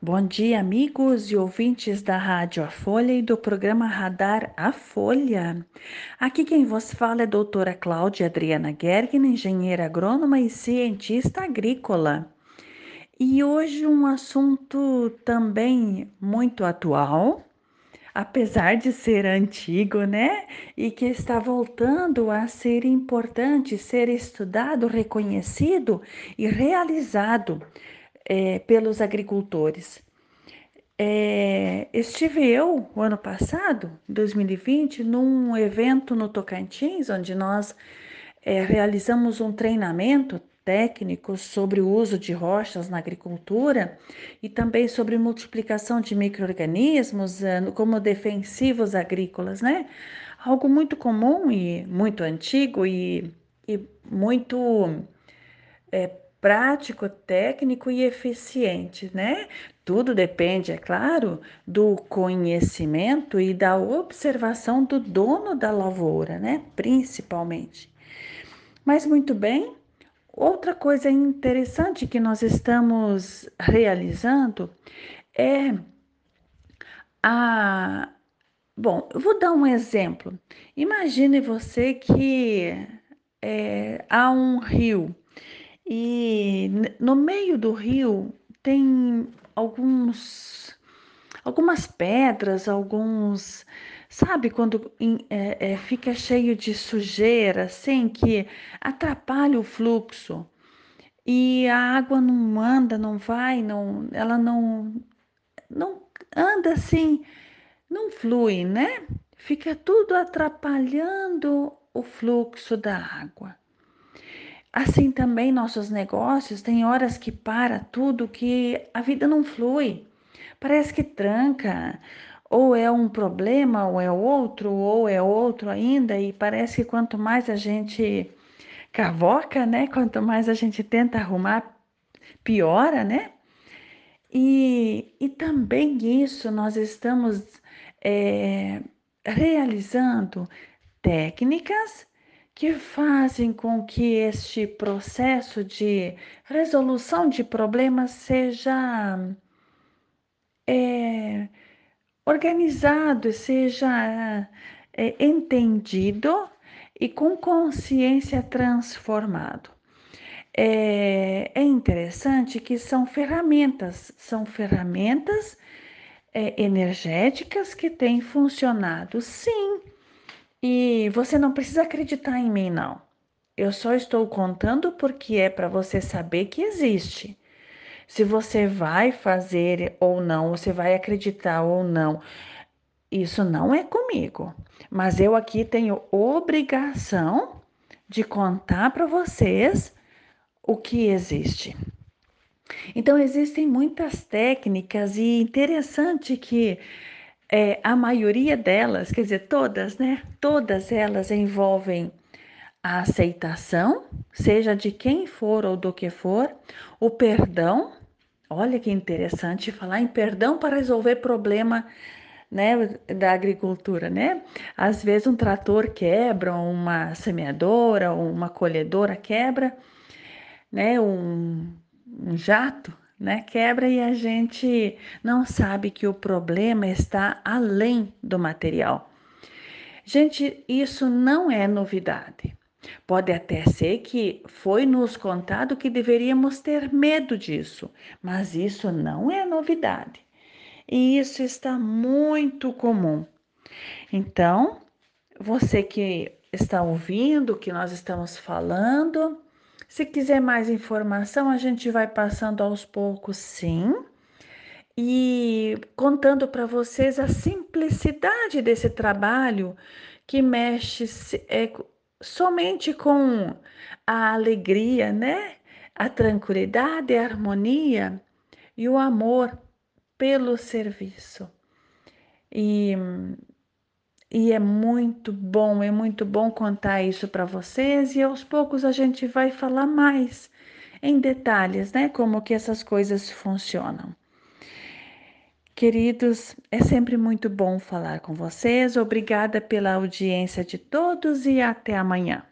Bom dia, amigos e ouvintes da Rádio A Folha e do programa Radar A Folha. Aqui quem vos fala é a doutora Cláudia Adriana Gergen, engenheira agrônoma e cientista agrícola. E hoje um assunto também muito atual, apesar de ser antigo, né? E que está voltando a ser importante, ser estudado, reconhecido e realizado é, pelos agricultores. É, estive eu, o ano passado, 2020, num evento no Tocantins, onde nós é, realizamos um treinamento técnico sobre o uso de rochas na agricultura e também sobre multiplicação de micro-organismos é, como defensivos agrícolas, né? Algo muito comum e muito antigo e, e muito é, prático, técnico e eficiente, né? Tudo depende, é claro, do conhecimento e da observação do dono da lavoura, né? Principalmente. Mas muito bem, outra coisa interessante que nós estamos realizando é a. Bom, eu vou dar um exemplo. Imagine você que é, há um rio e no meio do rio tem alguns, algumas pedras, alguns, sabe, quando é, é, fica cheio de sujeira, assim, que atrapalha o fluxo. E a água não anda, não vai, não, ela não, não anda assim, não flui, né? Fica tudo atrapalhando o fluxo da água. Assim também nossos negócios tem horas que para tudo que a vida não flui. Parece que tranca, ou é um problema, ou é outro, ou é outro ainda, e parece que quanto mais a gente cavoca, né? Quanto mais a gente tenta arrumar, piora, né? E, e também isso nós estamos é, realizando técnicas que fazem com que este processo de resolução de problemas seja é, organizado, seja é, entendido e com consciência transformado. É, é, interessante que são ferramentas, são ferramentas é, energéticas que têm funcionado, sim, e você não precisa acreditar em mim, não. Eu só estou contando porque é para você saber que existe. Se você vai fazer ou não, você vai acreditar ou não, isso não é comigo. Mas eu aqui tenho obrigação de contar para vocês o que existe. Então, existem muitas técnicas e interessante que é, a maioria delas, quer dizer, todas, né? Todas elas envolvem a aceitação, seja de quem for ou do que for, o perdão. Olha que interessante falar em perdão para resolver problema né, da agricultura, né? Às vezes um trator quebra, uma semeadora, uma colhedora quebra, né? Um, um jato né? Quebra e a gente não sabe que o problema está além do material. Gente, isso não é novidade. Pode até ser que foi nos contado que deveríamos ter medo disso, mas isso não é novidade. E isso está muito comum. Então, você que está ouvindo o que nós estamos falando, se quiser mais informação, a gente vai passando aos poucos, sim, e contando para vocês a simplicidade desse trabalho que mexe é, somente com a alegria, né? A tranquilidade, a harmonia e o amor pelo serviço. E e é muito bom, é muito bom contar isso para vocês e aos poucos a gente vai falar mais em detalhes, né, como que essas coisas funcionam. Queridos, é sempre muito bom falar com vocês. Obrigada pela audiência de todos e até amanhã.